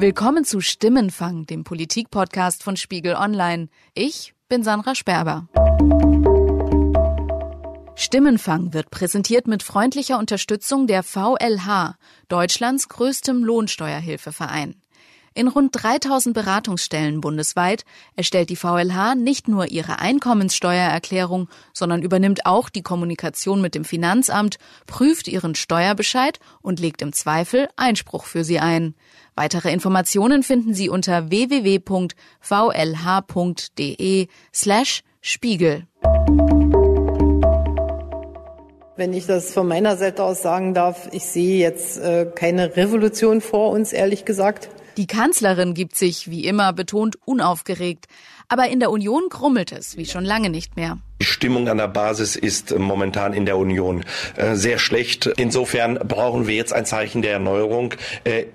Willkommen zu Stimmenfang, dem Politik-Podcast von Spiegel Online. Ich bin Sandra Sperber. Stimmenfang wird präsentiert mit freundlicher Unterstützung der VLH, Deutschlands größtem Lohnsteuerhilfeverein. In rund 3000 Beratungsstellen bundesweit erstellt die VLH nicht nur ihre Einkommenssteuererklärung, sondern übernimmt auch die Kommunikation mit dem Finanzamt, prüft ihren Steuerbescheid und legt im Zweifel Einspruch für sie ein. Weitere Informationen finden Sie unter www.vlh.de slash Spiegel. Wenn ich das von meiner Seite aus sagen darf, ich sehe jetzt äh, keine Revolution vor uns, ehrlich gesagt. Die Kanzlerin gibt sich, wie immer, betont unaufgeregt. Aber in der Union krummelt es, wie schon lange nicht mehr. Die Stimmung an der Basis ist momentan in der Union äh, sehr schlecht. Insofern brauchen wir jetzt ein Zeichen der Erneuerung. Äh,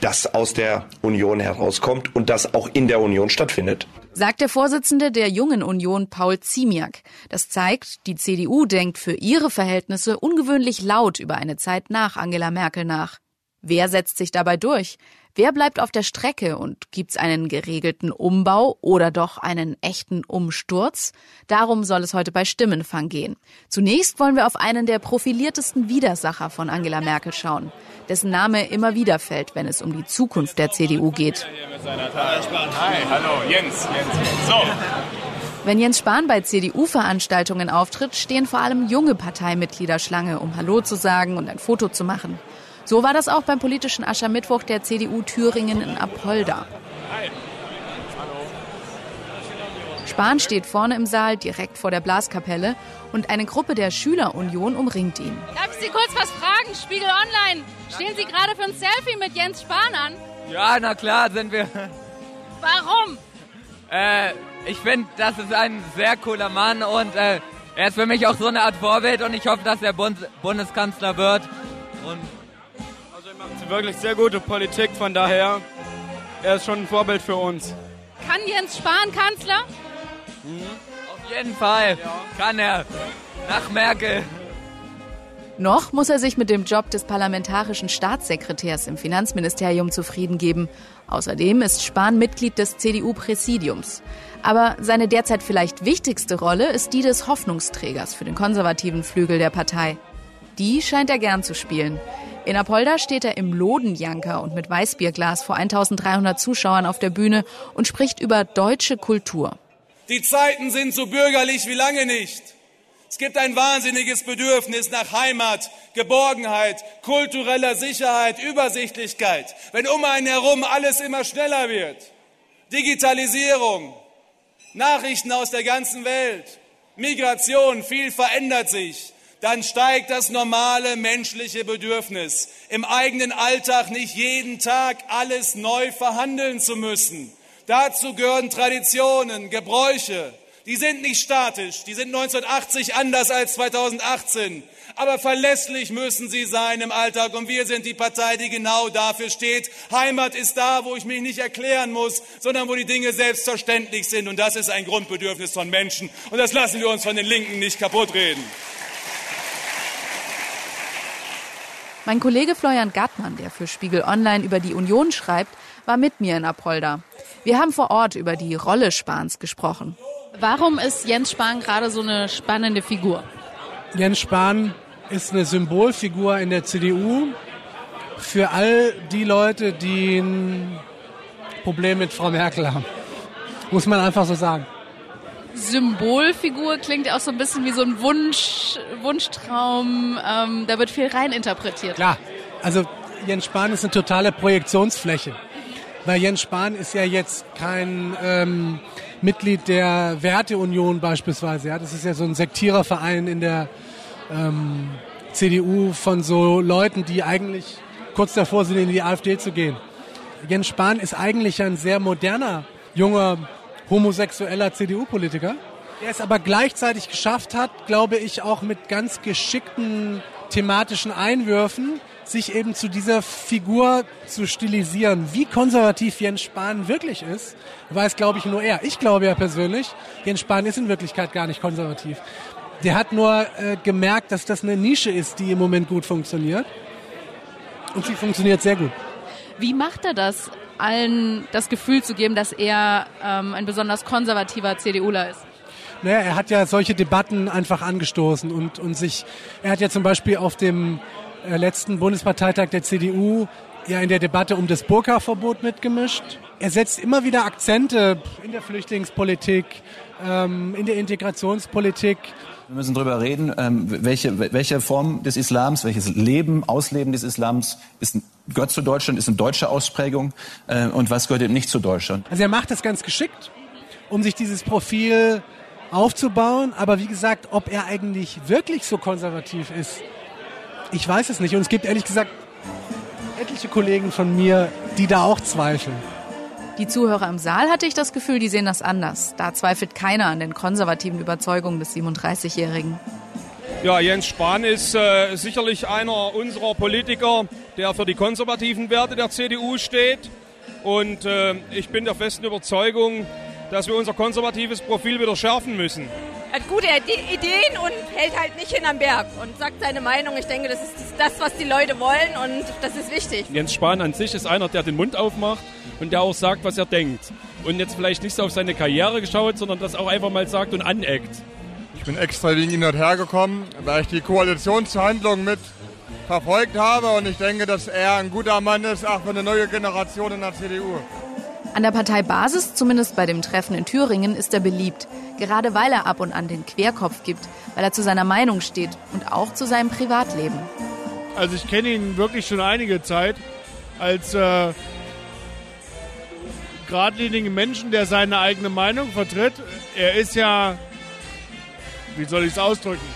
das aus der Union herauskommt und das auch in der Union stattfindet. Sagt der Vorsitzende der Jungen Union Paul Ziemiak. Das zeigt, die CDU denkt für ihre Verhältnisse ungewöhnlich laut über eine Zeit nach Angela Merkel nach. Wer setzt sich dabei durch? Wer bleibt auf der Strecke und gibt's einen geregelten Umbau oder doch einen echten Umsturz? Darum soll es heute bei Stimmenfang gehen. Zunächst wollen wir auf einen der profiliertesten Widersacher von Angela Merkel schauen, dessen Name immer wieder fällt, wenn es um die Zukunft der CDU geht. Hi, hallo, Jens. Jens. So. Wenn Jens Spahn bei CDU-Veranstaltungen auftritt, stehen vor allem junge Parteimitglieder Schlange, um Hallo zu sagen und ein Foto zu machen. So war das auch beim politischen Aschermittwoch der CDU Thüringen in Apolda. Spahn steht vorne im Saal, direkt vor der Blaskapelle, und eine Gruppe der Schülerunion umringt ihn. Darf ich Sie kurz was fragen? Spiegel Online. Stehen Sie gerade für ein Selfie mit Jens Spahn an? Ja, na klar sind wir. Warum? Äh, ich finde, das ist ein sehr cooler Mann und äh, er ist für mich auch so eine Art Vorbild und ich hoffe, dass er Bund Bundeskanzler wird. Und wirklich sehr gute Politik, von daher, er ist schon ein Vorbild für uns. Kann Jens Spahn Kanzler? Mhm. Auf jeden Fall ja. kann er. Nach Merkel. Noch muss er sich mit dem Job des parlamentarischen Staatssekretärs im Finanzministerium zufrieden geben. Außerdem ist Spahn Mitglied des CDU-Präsidiums. Aber seine derzeit vielleicht wichtigste Rolle ist die des Hoffnungsträgers für den konservativen Flügel der Partei. Die scheint er gern zu spielen. In Apolda steht er im Lodenjanker und mit Weißbierglas vor 1300 Zuschauern auf der Bühne und spricht über deutsche Kultur. Die Zeiten sind so bürgerlich wie lange nicht. Es gibt ein wahnsinniges Bedürfnis nach Heimat, Geborgenheit, kultureller Sicherheit, Übersichtlichkeit. Wenn um einen herum alles immer schneller wird, Digitalisierung, Nachrichten aus der ganzen Welt, Migration, viel verändert sich dann steigt das normale menschliche Bedürfnis, im eigenen Alltag nicht jeden Tag alles neu verhandeln zu müssen. Dazu gehören Traditionen, Gebräuche. Die sind nicht statisch, die sind 1980 anders als 2018. Aber verlässlich müssen sie sein im Alltag. Und wir sind die Partei, die genau dafür steht. Heimat ist da, wo ich mich nicht erklären muss, sondern wo die Dinge selbstverständlich sind. Und das ist ein Grundbedürfnis von Menschen. Und das lassen wir uns von den Linken nicht kaputtreden. Mein Kollege Florian Gattmann, der für Spiegel Online über die Union schreibt, war mit mir in Apolda. Wir haben vor Ort über die Rolle Spahns gesprochen. Warum ist Jens Spahn gerade so eine spannende Figur? Jens Spahn ist eine Symbolfigur in der CDU für all die Leute, die ein Problem mit Frau Merkel haben. Muss man einfach so sagen. Symbolfigur klingt auch so ein bisschen wie so ein Wunsch, Wunschtraum. Ähm, da wird viel reininterpretiert. Klar, also Jens Spahn ist eine totale Projektionsfläche. Weil Jens Spahn ist ja jetzt kein ähm, Mitglied der Werteunion beispielsweise. Ja? Das ist ja so ein Sektiererverein in der ähm, CDU von so Leuten, die eigentlich kurz davor sind, in die AfD zu gehen. Jens Spahn ist eigentlich ein sehr moderner, junger homosexueller CDU-Politiker, der es aber gleichzeitig geschafft hat, glaube ich, auch mit ganz geschickten thematischen Einwürfen, sich eben zu dieser Figur zu stilisieren. Wie konservativ Jens Spahn wirklich ist, weiß, glaube ich, nur er. Ich glaube ja persönlich, Jens Spahn ist in Wirklichkeit gar nicht konservativ. Der hat nur äh, gemerkt, dass das eine Nische ist, die im Moment gut funktioniert. Und sie funktioniert sehr gut. Wie macht er das, allen das Gefühl zu geben, dass er ähm, ein besonders konservativer CDUler ist? Naja, er hat ja solche Debatten einfach angestoßen und, und sich, er hat ja zum Beispiel auf dem äh, letzten Bundesparteitag der CDU ja in der Debatte um das Burka-Verbot mitgemischt. Er setzt immer wieder Akzente in der Flüchtlingspolitik, ähm, in der Integrationspolitik. Wir müssen darüber reden, ähm, welche, welche Form des Islams, welches Leben, Ausleben des Islams ist, gehört zu Deutschland, ist eine deutsche Ausprägung äh, und was gehört eben nicht zu Deutschland. Also er macht das ganz geschickt, um sich dieses Profil aufzubauen. Aber wie gesagt, ob er eigentlich wirklich so konservativ ist, ich weiß es nicht. Und es gibt ehrlich gesagt etliche Kollegen von mir, die da auch zweifeln. Die Zuhörer im Saal hatte ich das Gefühl, die sehen das anders. Da zweifelt keiner an den konservativen Überzeugungen des 37-Jährigen. Ja, Jens Spahn ist äh, sicherlich einer unserer Politiker, der für die konservativen Werte der CDU steht. Und äh, ich bin der festen Überzeugung, dass wir unser konservatives Profil wieder schärfen müssen. Er hat gute Ideen und hält halt nicht hinterm Berg und sagt seine Meinung. Ich denke, das ist das, was die Leute wollen und das ist wichtig. Jens Spahn an sich ist einer, der den Mund aufmacht und der auch sagt, was er denkt. Und jetzt vielleicht nicht so auf seine Karriere geschaut, sondern das auch einfach mal sagt und aneckt. Ich bin extra wegen ihm hergekommen, weil ich die Koalitionsverhandlungen mit verfolgt habe und ich denke, dass er ein guter Mann ist, auch für eine neue Generation in der CDU. An der Parteibasis, zumindest bei dem Treffen in Thüringen, ist er beliebt. Gerade weil er ab und an den Querkopf gibt, weil er zu seiner Meinung steht und auch zu seinem Privatleben. Also ich kenne ihn wirklich schon einige Zeit als äh, geradlinigen Menschen, der seine eigene Meinung vertritt. Er ist ja, wie soll ich es ausdrücken?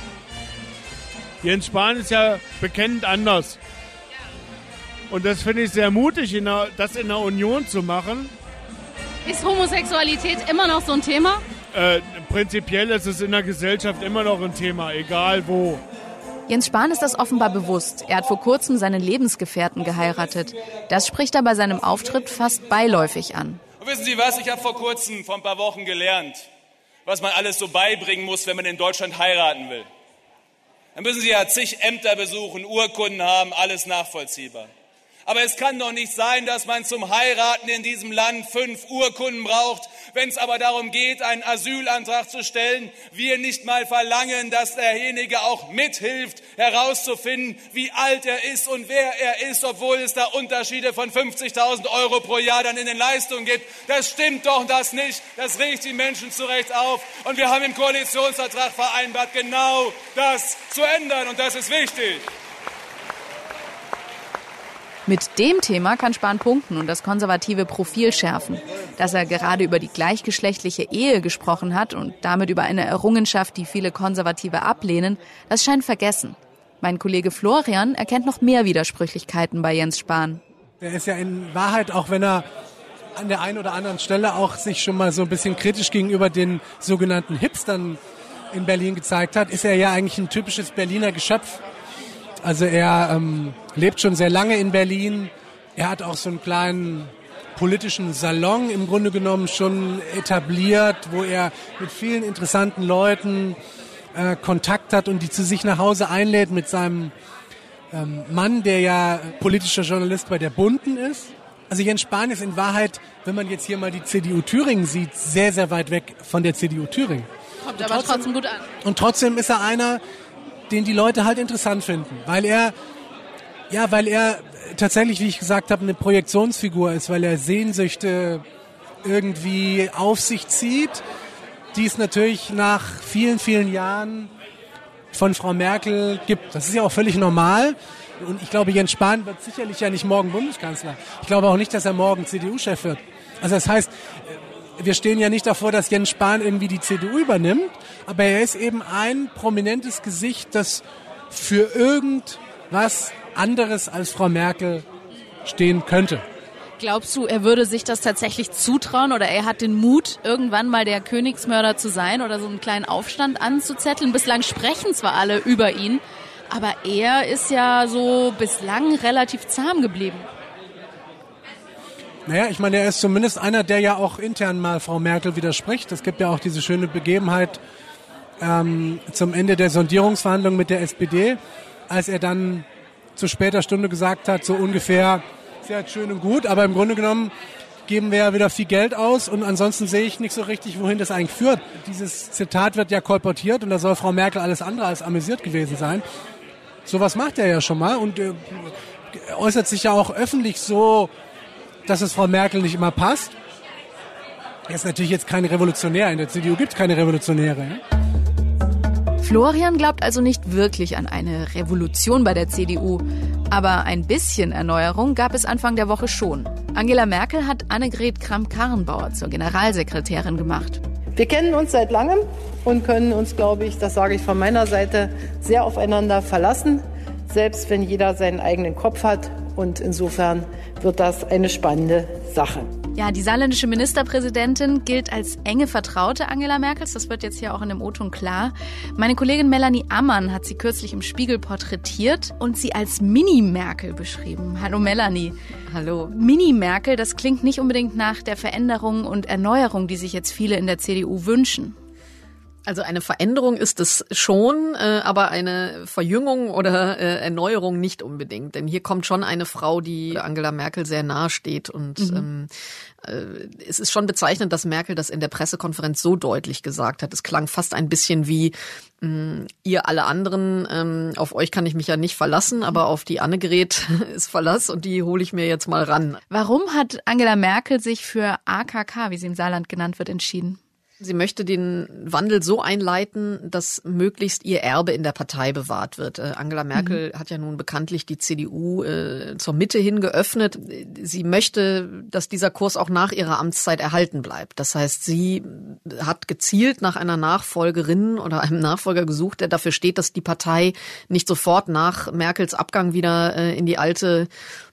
Jens Spahn ist ja bekennend anders. Und das finde ich sehr mutig, das in der Union zu machen. Ist Homosexualität immer noch so ein Thema? Äh, prinzipiell ist es in der Gesellschaft immer noch ein Thema, egal wo. Jens Spahn ist das offenbar bewusst. Er hat vor kurzem seinen Lebensgefährten geheiratet. Das spricht er bei seinem Auftritt fast beiläufig an. Und wissen Sie was? Ich habe vor kurzem, vor ein paar Wochen gelernt, was man alles so beibringen muss, wenn man in Deutschland heiraten will. Dann müssen Sie ja zig Ämter besuchen, Urkunden haben, alles nachvollziehbar. Aber es kann doch nicht sein, dass man zum Heiraten in diesem Land fünf Urkunden braucht. Wenn es aber darum geht, einen Asylantrag zu stellen, wir nicht mal verlangen, dass derjenige auch mithilft, herauszufinden, wie alt er ist und wer er ist, obwohl es da Unterschiede von 50.000 Euro pro Jahr dann in den Leistungen gibt. Das stimmt doch das nicht. Das regt die Menschen zu Recht auf. Und wir haben im Koalitionsvertrag vereinbart, genau das zu ändern. Und das ist wichtig. Mit dem Thema kann Spahn punkten und das konservative Profil schärfen. Dass er gerade über die gleichgeschlechtliche Ehe gesprochen hat und damit über eine Errungenschaft, die viele Konservative ablehnen, das scheint vergessen. Mein Kollege Florian erkennt noch mehr Widersprüchlichkeiten bei Jens Spahn. Der ist ja in Wahrheit, auch wenn er an der einen oder anderen Stelle auch sich schon mal so ein bisschen kritisch gegenüber den sogenannten Hipstern in Berlin gezeigt hat, ist er ja eigentlich ein typisches Berliner Geschöpf. Also er ähm, lebt schon sehr lange in Berlin. Er hat auch so einen kleinen politischen Salon im Grunde genommen schon etabliert, wo er mit vielen interessanten Leuten äh, Kontakt hat und die zu sich nach Hause einlädt mit seinem ähm, Mann, der ja politischer Journalist bei der Bunden ist. Also Jens Spahn ist in Wahrheit, wenn man jetzt hier mal die CDU Thüringen sieht, sehr, sehr weit weg von der CDU Thüringen. Kommt aber trotzdem, trotzdem gut an. Und trotzdem ist er einer, den die Leute halt interessant finden, weil er ja, weil er tatsächlich, wie ich gesagt habe, eine Projektionsfigur ist, weil er Sehnsüchte irgendwie auf sich zieht, die es natürlich nach vielen, vielen Jahren von Frau Merkel gibt. Das ist ja auch völlig normal. Und ich glaube, Jens Spahn wird sicherlich ja nicht morgen Bundeskanzler. Ich glaube auch nicht, dass er morgen CDU-Chef wird. Also das heißt, wir stehen ja nicht davor, dass Jens Spahn irgendwie die CDU übernimmt, aber er ist eben ein prominentes Gesicht, das für irgendwas anderes als Frau Merkel stehen könnte. Glaubst du, er würde sich das tatsächlich zutrauen oder er hat den Mut, irgendwann mal der Königsmörder zu sein oder so einen kleinen Aufstand anzuzetteln? Bislang sprechen zwar alle über ihn, aber er ist ja so bislang relativ zahm geblieben. Naja, ich meine, er ist zumindest einer, der ja auch intern mal Frau Merkel widerspricht. Es gibt ja auch diese schöne Begebenheit ähm, zum Ende der Sondierungsverhandlungen mit der SPD, als er dann zu später Stunde gesagt hat, so ungefähr, ja schön und gut, aber im Grunde genommen geben wir ja wieder viel Geld aus und ansonsten sehe ich nicht so richtig, wohin das eigentlich führt. Dieses Zitat wird ja kolportiert und da soll Frau Merkel alles andere als amüsiert gewesen sein. Sowas macht er ja schon mal und äh, äußert sich ja auch öffentlich so, dass es Frau Merkel nicht immer passt. Er ist natürlich jetzt kein Revolutionär. In der CDU gibt es keine Revolutionäre. Ja? Florian glaubt also nicht wirklich an eine Revolution bei der CDU. Aber ein bisschen Erneuerung gab es Anfang der Woche schon. Angela Merkel hat Annegret Kramp-Karrenbauer zur Generalsekretärin gemacht. Wir kennen uns seit langem und können uns, glaube ich, das sage ich von meiner Seite, sehr aufeinander verlassen, selbst wenn jeder seinen eigenen Kopf hat. Und insofern wird das eine spannende Sache. Ja, die saarländische Ministerpräsidentin gilt als enge Vertraute Angela Merkels. Das wird jetzt hier auch in dem O-Ton klar. Meine Kollegin Melanie Ammann hat sie kürzlich im Spiegel porträtiert und sie als Mini-Merkel beschrieben. Hallo Melanie. Hallo. Mini-Merkel, das klingt nicht unbedingt nach der Veränderung und Erneuerung, die sich jetzt viele in der CDU wünschen. Also eine Veränderung ist es schon, äh, aber eine Verjüngung oder äh, Erneuerung nicht unbedingt. Denn hier kommt schon eine Frau, die Angela Merkel sehr nahe steht. Und mhm. ähm, äh, es ist schon bezeichnend, dass Merkel das in der Pressekonferenz so deutlich gesagt hat. Es klang fast ein bisschen wie, mh, mm, ihr alle anderen, ähm, auf euch kann ich mich ja nicht verlassen, aber auf die Annegret ist Verlass und die hole ich mir jetzt mal ran. Warum hat Angela Merkel sich für AKK, wie sie im Saarland genannt wird, entschieden? Sie möchte den Wandel so einleiten, dass möglichst ihr Erbe in der Partei bewahrt wird. Äh, Angela Merkel mhm. hat ja nun bekanntlich die CDU äh, zur Mitte hin geöffnet. Sie möchte, dass dieser Kurs auch nach ihrer Amtszeit erhalten bleibt. Das heißt, sie hat gezielt nach einer Nachfolgerin oder einem Nachfolger gesucht, der dafür steht, dass die Partei nicht sofort nach Merkels Abgang wieder äh, in die alte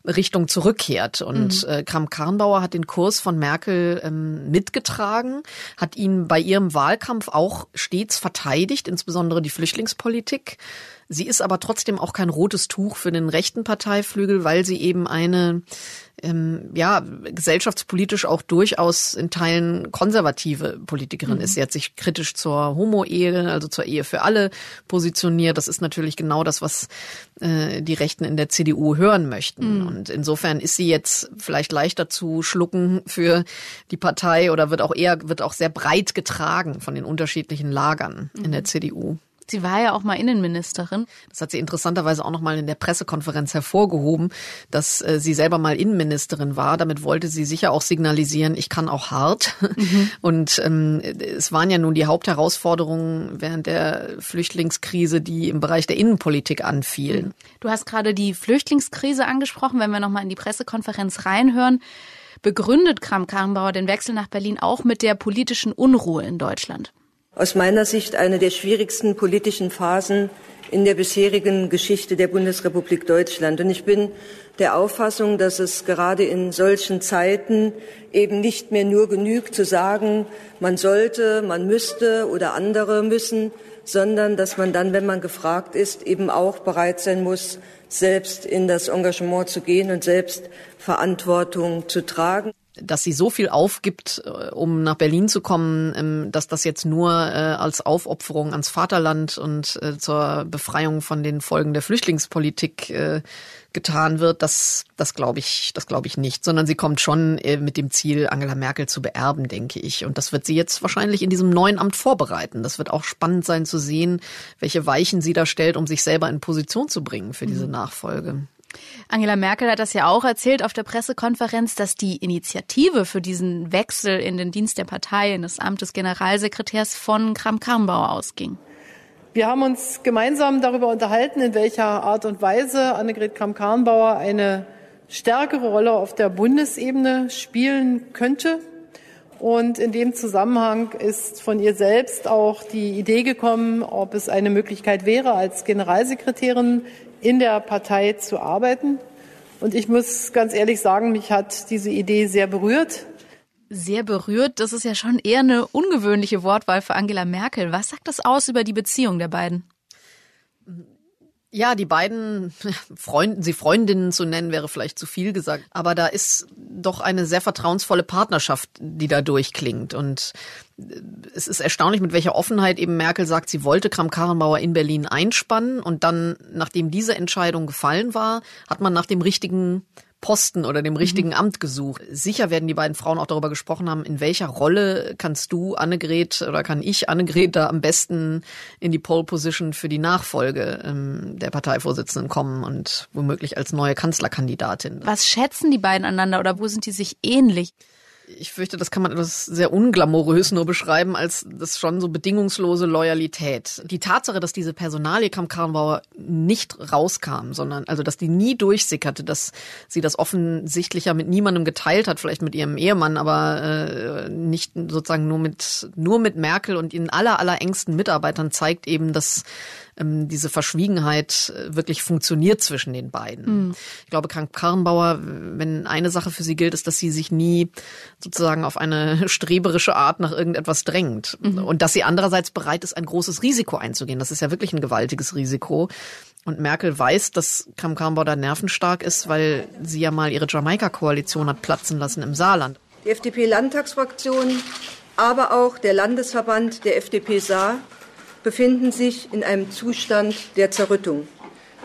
Richtung zurückkehrt. Und mhm. äh, Kram-Karrenbauer hat den Kurs von Merkel ähm, mitgetragen, hat ihn bei ihrem Wahlkampf auch stets verteidigt, insbesondere die Flüchtlingspolitik. Sie ist aber trotzdem auch kein rotes Tuch für den rechten Parteiflügel, weil sie eben eine ähm, ja gesellschaftspolitisch auch durchaus in Teilen konservative Politikerin mhm. ist. Sie hat sich kritisch zur Homo-Ehe, also zur Ehe für alle positioniert. Das ist natürlich genau das, was äh, die Rechten in der CDU hören möchten. Mhm. Und insofern ist sie jetzt vielleicht leichter zu schlucken für die Partei oder wird auch eher wird auch sehr breit getragen von den unterschiedlichen Lagern mhm. in der CDU. Sie war ja auch mal Innenministerin. Das hat sie interessanterweise auch noch mal in der Pressekonferenz hervorgehoben, dass äh, sie selber mal Innenministerin war. Damit wollte sie sicher auch signalisieren, ich kann auch hart. Mhm. Und ähm, es waren ja nun die Hauptherausforderungen während der Flüchtlingskrise, die im Bereich der Innenpolitik anfielen. Du hast gerade die Flüchtlingskrise angesprochen. Wenn wir noch mal in die Pressekonferenz reinhören, begründet Kram-Karrenbauer den Wechsel nach Berlin auch mit der politischen Unruhe in Deutschland aus meiner Sicht eine der schwierigsten politischen Phasen in der bisherigen Geschichte der Bundesrepublik Deutschland. Und ich bin der Auffassung, dass es gerade in solchen Zeiten eben nicht mehr nur genügt zu sagen, man sollte, man müsste oder andere müssen, sondern dass man dann, wenn man gefragt ist, eben auch bereit sein muss, selbst in das Engagement zu gehen und selbst Verantwortung zu tragen dass sie so viel aufgibt, äh, um nach Berlin zu kommen, ähm, dass das jetzt nur äh, als Aufopferung ans Vaterland und äh, zur Befreiung von den Folgen der Flüchtlingspolitik getan wird, das, das glaube ich, das glaube ich nicht, sondern sie kommt schon mit dem Ziel, Angela Merkel zu beerben, denke ich. Und das wird sie jetzt wahrscheinlich in diesem neuen Amt vorbereiten. Das wird auch spannend sein zu sehen, welche Weichen sie da stellt, um sich selber in Position zu bringen für diese mhm. Nachfolge. Angela Merkel hat das ja auch erzählt auf der Pressekonferenz, dass die Initiative für diesen Wechsel in den Dienst der Partei, in das Amt des Generalsekretärs von Kram-Karrenbauer ausging. Wir haben uns gemeinsam darüber unterhalten, in welcher Art und Weise Annegret Kramp-Karrenbauer eine stärkere Rolle auf der Bundesebene spielen könnte. Und in dem Zusammenhang ist von ihr selbst auch die Idee gekommen, ob es eine Möglichkeit wäre, als Generalsekretärin in der Partei zu arbeiten. Und ich muss ganz ehrlich sagen, mich hat diese Idee sehr berührt. Sehr berührt, das ist ja schon eher eine ungewöhnliche Wortwahl für Angela Merkel. Was sagt das aus über die Beziehung der beiden? Ja, die beiden Freunden, sie Freundinnen zu nennen, wäre vielleicht zu viel gesagt. Aber da ist doch eine sehr vertrauensvolle Partnerschaft, die da durchklingt. Und äh, es ist erstaunlich, mit welcher Offenheit eben Merkel sagt, sie wollte Kram-Karrenbauer in Berlin einspannen. Und dann, nachdem diese Entscheidung gefallen war, hat man nach dem richtigen Posten oder dem richtigen mhm. Amt gesucht. Sicher werden die beiden Frauen auch darüber gesprochen haben, in welcher Rolle kannst du, Annegret, oder kann ich, Annegret, da am besten in die Pole Position für die Nachfolge ähm, der Parteivorsitzenden kommen und womöglich als neue Kanzlerkandidatin. Was schätzen die beiden einander oder wo sind die sich ähnlich? Ich fürchte, das kann man etwas sehr unglamourös nur beschreiben, als das schon so bedingungslose Loyalität. Die Tatsache, dass diese Personalie Kramp-Karrenbauer nicht rauskam, sondern also, dass die nie durchsickerte, dass sie das offensichtlicher mit niemandem geteilt hat, vielleicht mit ihrem Ehemann, aber äh, nicht sozusagen nur mit nur mit Merkel und ihren aller aller engsten Mitarbeitern zeigt eben, dass ähm, diese Verschwiegenheit äh, wirklich funktioniert zwischen den beiden. Mhm. Ich glaube, Krank Karrenbauer, wenn eine Sache für sie gilt, ist, dass sie sich nie sozusagen auf eine streberische Art nach irgendetwas drängt. Mhm. Und dass sie andererseits bereit ist, ein großes Risiko einzugehen. Das ist ja wirklich ein gewaltiges Risiko. Und Merkel weiß, dass Kram Karrenbauer da nervenstark ist, weil sie ja mal ihre Jamaika-Koalition hat platzen lassen im Saarland. Die FDP-Landtagsfraktion, aber auch der Landesverband der FDP Saar befinden sich in einem Zustand der Zerrüttung.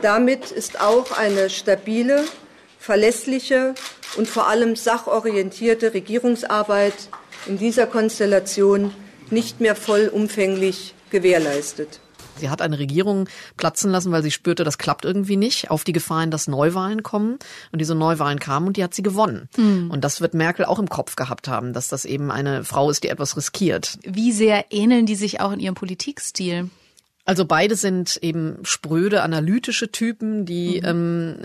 Damit ist auch eine stabile, verlässliche und vor allem sachorientierte Regierungsarbeit in dieser Konstellation nicht mehr vollumfänglich gewährleistet. Sie hat eine Regierung platzen lassen, weil sie spürte, das klappt irgendwie nicht, auf die Gefahren, dass Neuwahlen kommen. Und diese Neuwahlen kamen und die hat sie gewonnen. Mhm. Und das wird Merkel auch im Kopf gehabt haben, dass das eben eine Frau ist, die etwas riskiert. Wie sehr ähneln die sich auch in ihrem Politikstil? Also beide sind eben spröde, analytische Typen, die, mhm. ähm,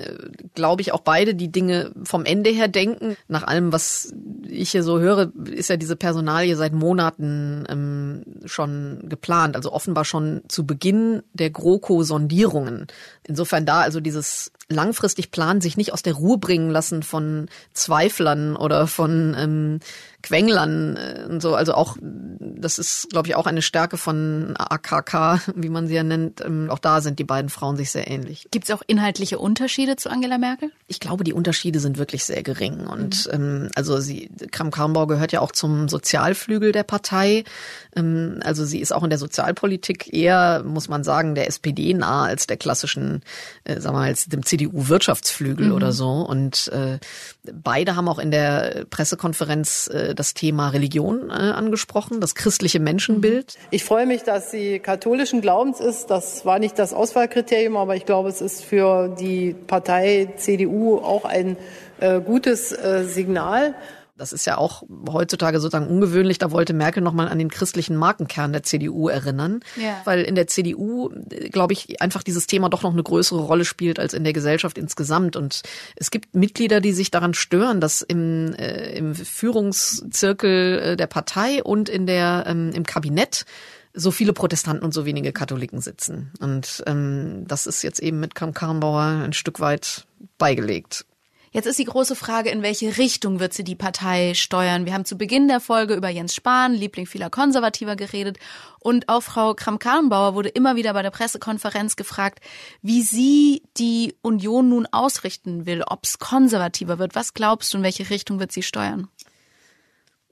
glaube ich, auch beide die Dinge vom Ende her denken. Nach allem, was ich hier so höre, ist ja diese Personalie seit Monaten ähm, schon geplant. Also offenbar schon zu Beginn der GroKo-Sondierungen. Insofern da also dieses langfristig planen, sich nicht aus der Ruhe bringen lassen von Zweiflern oder von ähm, Quenglern äh, und so. Also auch, das ist, glaube ich, auch eine Stärke von AKK, wie man sie ja nennt. Ähm, auch da sind die beiden Frauen sich sehr ähnlich. Gibt es auch inhaltliche Unterschiede zu Angela Merkel? Ich glaube, die Unterschiede sind wirklich sehr gering. Und mhm. ähm, also sie, Kram-Karrenbauer gehört ja auch zum Sozialflügel der Partei. Ähm, also sie ist auch in der Sozialpolitik eher, muss man sagen, der SPD nah als der klassischen, äh, sagen wir mal, als dem CDU-Wirtschaftsflügel mhm. oder so. Und äh, beide haben auch in der Pressekonferenz äh, das Thema Religion äh, angesprochen, das christliche Menschenbild. Ich freue mich, dass sie katholischen Glaubens ist. Das war nicht das Auswahlkriterium, aber ich glaube, es ist für die Partei CDU auch ein äh, gutes äh, Signal. Das ist ja auch heutzutage sozusagen ungewöhnlich. Da wollte Merkel nochmal an den christlichen Markenkern der CDU erinnern. Ja. Weil in der CDU, glaube ich, einfach dieses Thema doch noch eine größere Rolle spielt als in der Gesellschaft insgesamt. Und es gibt Mitglieder, die sich daran stören, dass im, äh, im Führungszirkel äh, der Partei und in der, ähm, im Kabinett so viele Protestanten und so wenige Katholiken sitzen. Und ähm, das ist jetzt eben mit Kram Karrenbauer ein Stück weit beigelegt. Jetzt ist die große Frage, in welche Richtung wird sie die Partei steuern? Wir haben zu Beginn der Folge über Jens Spahn, Liebling vieler Konservativer, geredet. Und auch Frau Kramp-Karrenbauer wurde immer wieder bei der Pressekonferenz gefragt, wie sie die Union nun ausrichten will, ob es konservativer wird. Was glaubst du, in welche Richtung wird sie steuern?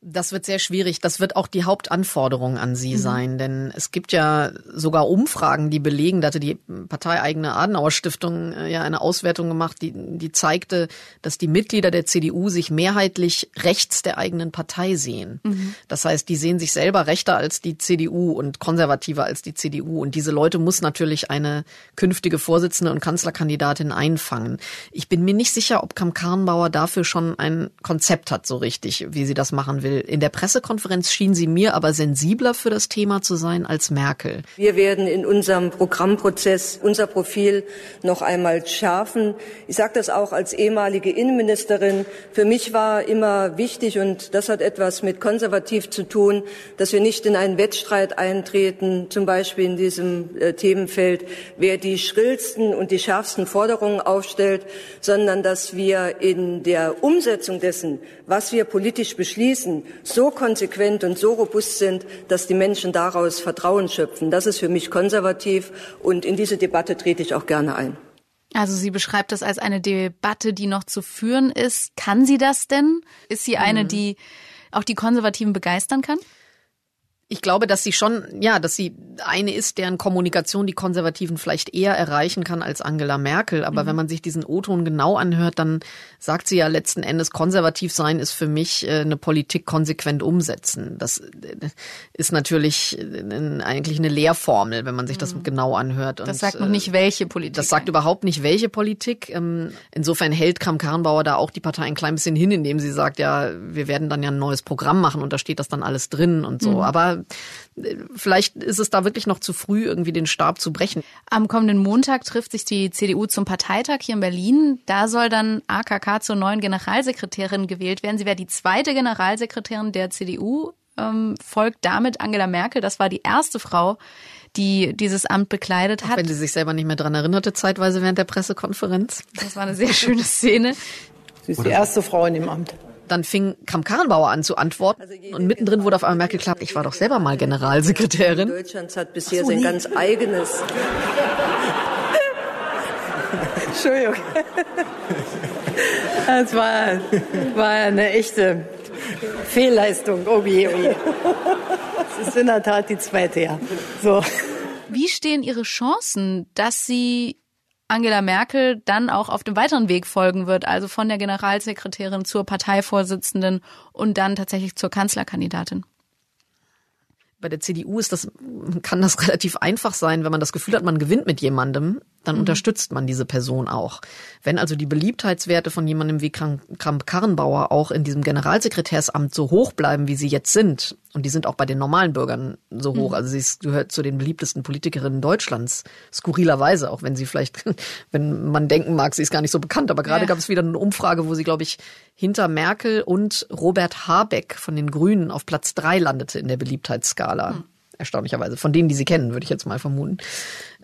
Das wird sehr schwierig. Das wird auch die Hauptanforderung an Sie mhm. sein, denn es gibt ja sogar Umfragen, die belegen, da hatte die parteieigene Adenauer Stiftung äh, ja eine Auswertung gemacht, die, die zeigte, dass die Mitglieder der CDU sich mehrheitlich rechts der eigenen Partei sehen. Mhm. Das heißt, die sehen sich selber rechter als die CDU und konservativer als die CDU. Und diese Leute muss natürlich eine künftige Vorsitzende und Kanzlerkandidatin einfangen. Ich bin mir nicht sicher, ob Kam Karnbauer dafür schon ein Konzept hat, so richtig, wie sie das machen will will. In der Pressekonferenz schien sie mir aber sensibler für das Thema zu sein als Merkel. Wir werden in unserem Programmprozess unser Profil noch einmal schärfen. Ich sage das auch als ehemalige Innenministerin. Für mich war immer wichtig, und das hat etwas mit konservativ zu tun, dass wir nicht in einen Wettstreit eintreten, zum Beispiel in diesem äh, Themenfeld, wer die schrillsten und die schärfsten Forderungen aufstellt, sondern dass wir in der Umsetzung dessen, was wir politisch beschließen, so konsequent und so robust sind, dass die Menschen daraus Vertrauen schöpfen. Das ist für mich konservativ und in diese Debatte trete ich auch gerne ein. Also sie beschreibt das als eine Debatte, die noch zu führen ist. Kann sie das denn? Ist sie eine, mhm. die auch die Konservativen begeistern kann? Ich glaube, dass sie schon, ja, dass sie eine ist, deren Kommunikation die Konservativen vielleicht eher erreichen kann als Angela Merkel. Aber mhm. wenn man sich diesen O-Ton genau anhört, dann sagt sie ja letzten Endes, konservativ sein ist für mich äh, eine Politik konsequent umsetzen. Das äh, ist natürlich äh, eigentlich eine Lehrformel, wenn man sich das mhm. genau anhört. Das Und, sagt noch nicht, welche Politik. Das sagt überhaupt nicht, welche Politik. Ähm, insofern hält Kram-Karrenbauer da auch die Partei ein klein bisschen hin, indem sie sagt, ja, wir werden dann ja ein neues Programm machen und da steht das dann alles drin und so. Mhm. Aber vielleicht ist es da wirklich noch zu früh, irgendwie den Stab zu brechen. Am kommenden Montag trifft sich die CDU zum Parteitag hier in Berlin. Da soll dann AKK zur neuen Generalsekretärin gewählt werden. Sie wäre die zweite Generalsekretärin der CDU, ähm, folgt damit Angela Merkel. Das war die erste Frau, die dieses Amt bekleidet hat. Auch wenn sie sich selber nicht mehr dran erinnerte, zeitweise während der Pressekonferenz. Das war eine sehr schöne Szene. Sie ist die erste Frau in dem Amt. Dann fing Kram-Karrenbauer an zu antworten und mittendrin wurde auf einmal Merkel klar, ich war doch selber mal Generalsekretärin. Deutschland hat bisher so, sein nee. ganz eigenes. Entschuldigung. Das war, war eine echte Fehlleistung. Oh je, oh je. Das ist in der Tat die zweite, ja. So. Wie stehen Ihre Chancen, dass Sie Angela Merkel dann auch auf dem weiteren Weg folgen wird, also von der Generalsekretärin zur Parteivorsitzenden und dann tatsächlich zur Kanzlerkandidatin? Bei der CDU ist das, kann das relativ einfach sein, wenn man das Gefühl hat, man gewinnt mit jemandem, dann mhm. unterstützt man diese Person auch. Wenn also die Beliebtheitswerte von jemandem wie Kramp-Karrenbauer auch in diesem Generalsekretärsamt so hoch bleiben, wie sie jetzt sind, und die sind auch bei den normalen Bürgern so hoch, mhm. also sie gehört zu den beliebtesten Politikerinnen Deutschlands, skurrilerweise, auch wenn sie vielleicht, wenn man denken mag, sie ist gar nicht so bekannt, aber gerade ja. gab es wieder eine Umfrage, wo sie, glaube ich, hinter Merkel und Robert Habeck von den Grünen auf Platz drei landete in der Beliebtheitsskala. Mhm erstaunlicherweise. Von denen, die sie kennen, würde ich jetzt mal vermuten.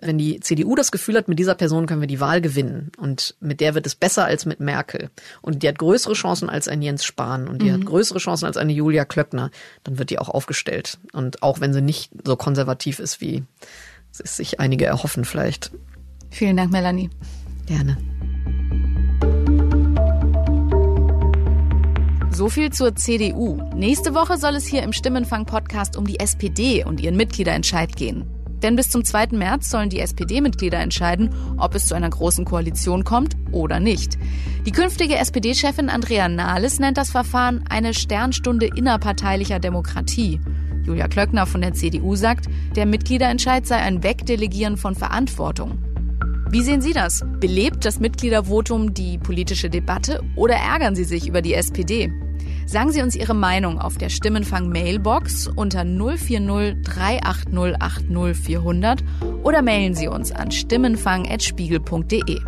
Wenn die CDU das Gefühl hat, mit dieser Person können wir die Wahl gewinnen und mit der wird es besser als mit Merkel und die hat größere Chancen als ein Jens Spahn und die mhm. hat größere Chancen als eine Julia Klöckner, dann wird die auch aufgestellt. Und auch wenn sie nicht so konservativ ist, wie es sich einige erhoffen vielleicht. Vielen Dank, Melanie. Gerne. So viel zur CDU. Nächste Woche soll es hier im Stimmenfang-Podcast um die SPD und ihren Mitgliederentscheid gehen. Denn bis zum 2. März sollen die SPD-Mitglieder entscheiden, ob es zu einer großen Koalition kommt oder nicht. Die künftige SPD-Chefin Andrea Nahles nennt das Verfahren eine Sternstunde innerparteilicher Demokratie. Julia Klöckner von der CDU sagt, der Mitgliederentscheid sei ein Wegdelegieren von Verantwortung. Wie sehen Sie das? Belebt das Mitgliedervotum die politische Debatte oder ärgern Sie sich über die SPD? Sagen Sie uns Ihre Meinung auf der Stimmenfang-Mailbox unter 040 380 80 400 oder mailen Sie uns an stimmenfang.spiegel.de.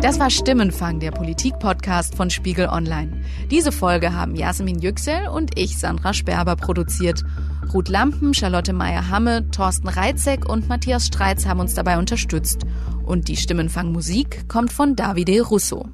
Das war Stimmenfang, der Politik-Podcast von Spiegel Online. Diese Folge haben Jasmin Yüksel und ich, Sandra Sperber, produziert. Ruth Lampen, Charlotte Meyer-Hamme, Thorsten Reitzek und Matthias Streitz haben uns dabei unterstützt. Und die Stimmenfang-Musik kommt von Davide Russo.